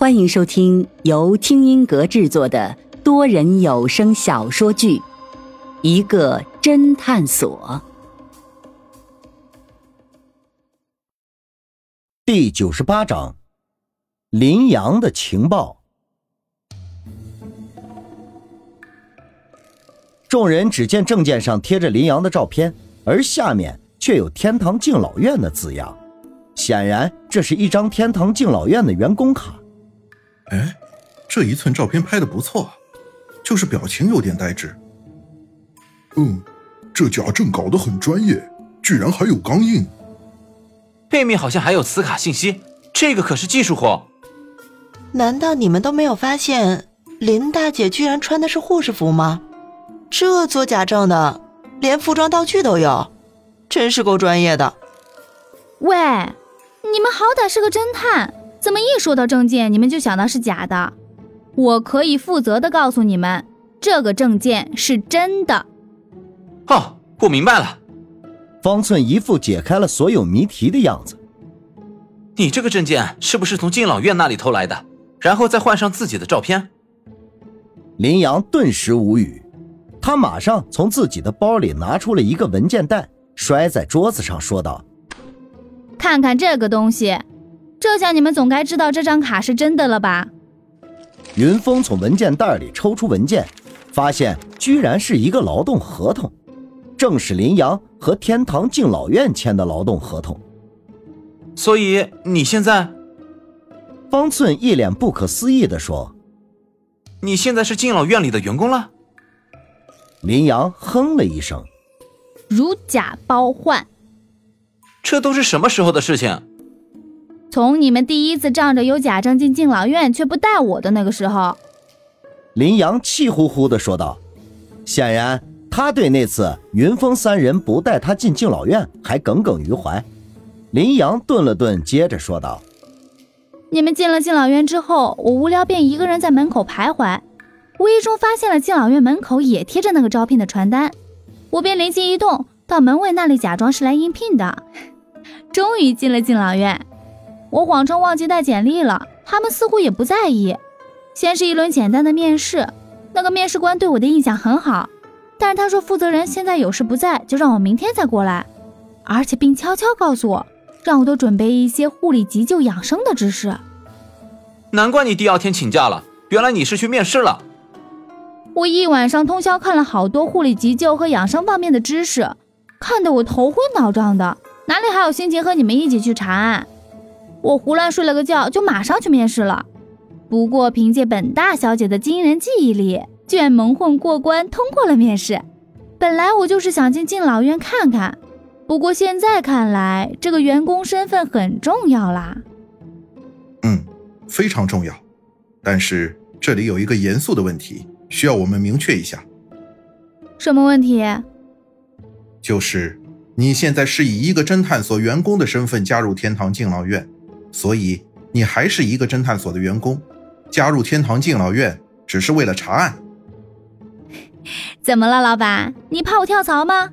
欢迎收听由听音阁制作的多人有声小说剧《一个侦探所》第九十八章：林阳的情报。众人只见证件上贴着林阳的照片，而下面却有“天堂敬老院”的字样，显然这是一张天堂敬老院的员工卡。哎，这一寸照片拍的不错，就是表情有点呆滞。嗯，这假证搞得很专业，居然还有钢印。背面好像还有磁卡信息，这个可是技术活。难道你们都没有发现林大姐居然穿的是护士服吗？这做假证的，连服装道具都有，真是够专业的。喂，你们好歹是个侦探。怎么一说到证件，你们就想到是假的？我可以负责的告诉你们，这个证件是真的。哦，我明白了。方寸一副解开了所有谜题的样子。你这个证件是不是从敬老院那里偷来的？然后再换上自己的照片？林阳顿时无语，他马上从自己的包里拿出了一个文件袋，摔在桌子上，说道：“看看这个东西。”这下你们总该知道这张卡是真的了吧？云峰从文件袋里抽出文件，发现居然是一个劳动合同，正是林阳和天堂敬老院签的劳动合同。所以你现在，方寸一脸不可思议地说：“你现在是敬老院里的员工了？”林阳哼了一声：“如假包换，这都是什么时候的事情？”从你们第一次仗着有假证进敬老院却不带我的那个时候，林阳气呼呼地说道。显然，他对那次云峰三人不带他进敬老院还耿耿于怀。林阳顿了顿，接着说道：“你们进了敬老院之后，我无聊便一个人在门口徘徊，无意中发现了敬老院门口也贴着那个招聘的传单，我便灵机一动，到门卫那里假装是来应聘的，终于进了敬老院。”我谎称忘记带简历了，他们似乎也不在意。先是一轮简单的面试，那个面试官对我的印象很好，但是他说负责人现在有事不在，就让我明天再过来，而且并悄悄告诉我，让我多准备一些护理急救养生的知识。难怪你第二天请假了，原来你是去面试了。我一晚上通宵看了好多护理急救和养生方面的知识，看得我头昏脑胀的，哪里还有心情和你们一起去查案？我胡乱睡了个觉，就马上去面试了。不过凭借本大小姐的惊人记忆力，居然蒙混过关，通过了面试。本来我就是想进敬老院看看，不过现在看来，这个员工身份很重要啦。嗯，非常重要。但是这里有一个严肃的问题，需要我们明确一下。什么问题？就是你现在是以一个侦探所员工的身份加入天堂敬老院。所以你还是一个侦探所的员工，加入天堂敬老院只是为了查案。怎么了，老板？你怕我跳槽吗？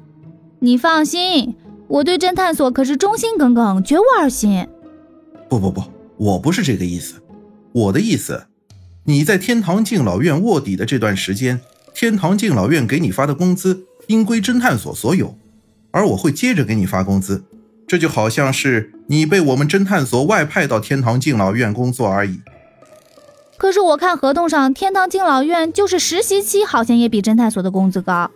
你放心，我对侦探所可是忠心耿耿，绝无二心。不不不，我不是这个意思。我的意思，你在天堂敬老院卧底的这段时间，天堂敬老院给你发的工资应归侦探所所有，而我会接着给你发工资。这就好像是你被我们侦探所外派到天堂敬老院工作而已。可是我看合同上，天堂敬老院就是实习期，好像也比侦探所的工资高。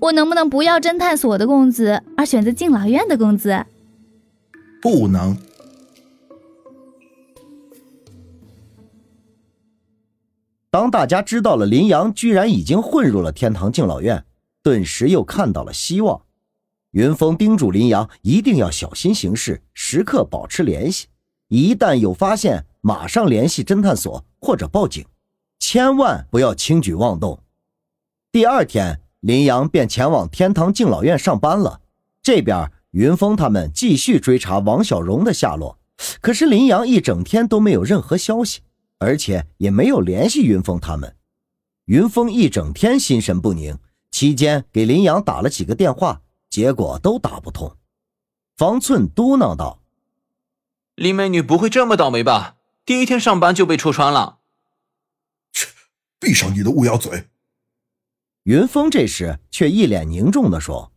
我能不能不要侦探所的工资，而选择敬老院的工资？不能。当大家知道了林阳居然已经混入了天堂敬老院，顿时又看到了希望。云峰叮嘱林阳一定要小心行事，时刻保持联系。一旦有发现，马上联系侦探所或者报警，千万不要轻举妄动。第二天，林阳便前往天堂敬老院上班了。这边，云峰他们继续追查王小荣的下落。可是林阳一整天都没有任何消息，而且也没有联系云峰他们。云峰一整天心神不宁，期间给林阳打了几个电话。结果都打不通，方寸嘟囔道：“林美女不会这么倒霉吧？第一天上班就被戳穿了。切，闭上你的乌鸦嘴！云峰这时却一脸凝重的说：“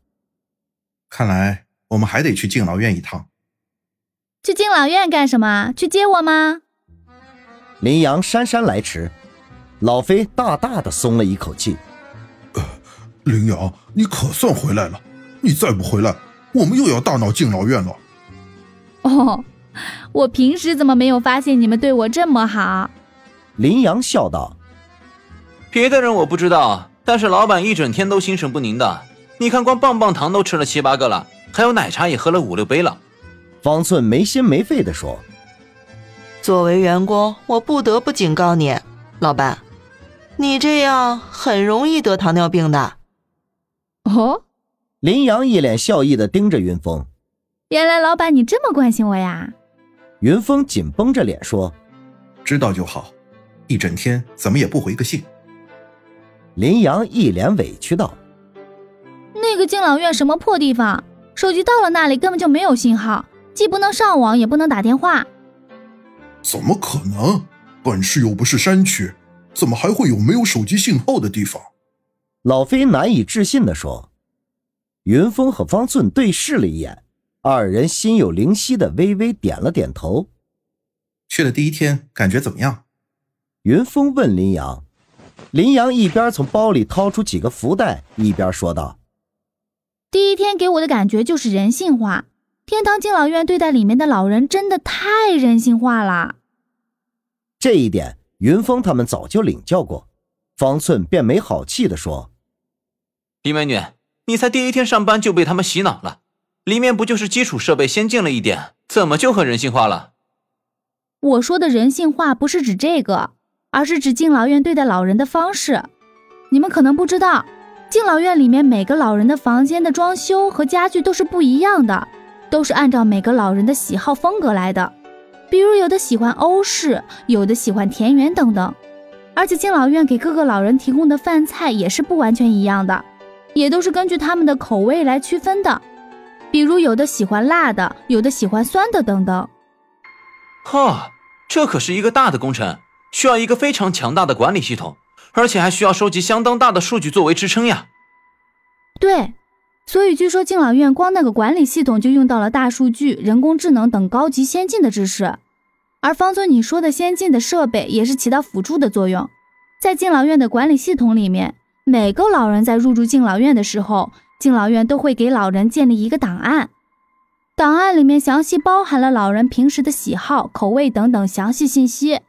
看来我们还得去敬老院一趟。去敬老院干什么？去接我吗？”林阳姗姗来迟，老飞大大的松了一口气。呃，林阳，你可算回来了！你再不回来，我们又要大闹敬老院了。哦。我平时怎么没有发现你们对我这么好？林阳笑道：“别的人我不知道，但是老板一整天都心神不宁的。你看，光棒棒糖都吃了七八个了，还有奶茶也喝了五六杯了。”方寸没心没肺的说：“作为员工，我不得不警告你，老板，你这样很容易得糖尿病的。”哦，林阳一脸笑意的盯着云峰。原来老板你这么关心我呀！云峰紧绷着脸说：“知道就好，一整天怎么也不回个信。”林阳一脸委屈道：“那个敬老院什么破地方，手机到了那里根本就没有信号，既不能上网，也不能打电话。”怎么可能？本市又不是山区，怎么还会有没有手机信号的地方？老飞难以置信的说。云峰和方寸对视了一眼。二人心有灵犀的微微点了点头。去了第一天，感觉怎么样？云峰问林阳。林阳一边从包里掏出几个福袋，一边说道：“第一天给我的感觉就是人性化。天堂敬老院对待里面的老人真的太人性化了。这一点，云峰他们早就领教过。”方寸便没好气的说：“李美女，你才第一天上班就被他们洗脑了。”里面不就是基础设备先进了一点，怎么就很人性化了？我说的人性化不是指这个，而是指敬老院对待老人的方式。你们可能不知道，敬老院里面每个老人的房间的装修和家具都是不一样的，都是按照每个老人的喜好风格来的。比如有的喜欢欧式，有的喜欢田园等等。而且敬老院给各个老人提供的饭菜也是不完全一样的，也都是根据他们的口味来区分的。比如有的喜欢辣的，有的喜欢酸的，等等。哈，这可是一个大的工程，需要一个非常强大的管理系统，而且还需要收集相当大的数据作为支撑呀。对，所以据说敬老院光那个管理系统就用到了大数据、人工智能等高级先进的知识。而方尊你说的先进的设备也是起到辅助的作用，在敬老院的管理系统里面，每个老人在入住敬老院的时候。敬老院都会给老人建立一个档案，档案里面详细包含了老人平时的喜好、口味等等详细信息。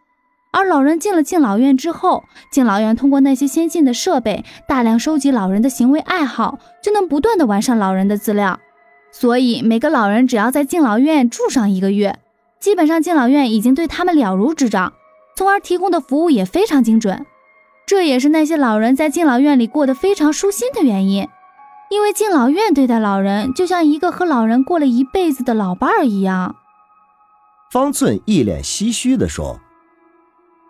而老人进了敬老院之后，敬老院通过那些先进的设备，大量收集老人的行为爱好，就能不断的完善老人的资料。所以每个老人只要在敬老院住上一个月，基本上敬老院已经对他们了如指掌，从而提供的服务也非常精准。这也是那些老人在敬老院里过得非常舒心的原因。因为敬老院对待老人，就像一个和老人过了一辈子的老伴儿一样。方寸一脸唏嘘地说：“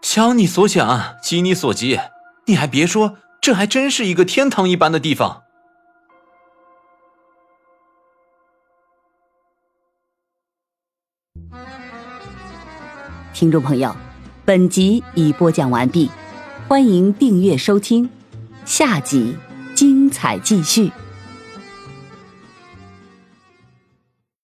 想你所想，急你所急，你还别说，这还真是一个天堂一般的地方。”听众朋友，本集已播讲完毕，欢迎订阅收听，下集精彩继续。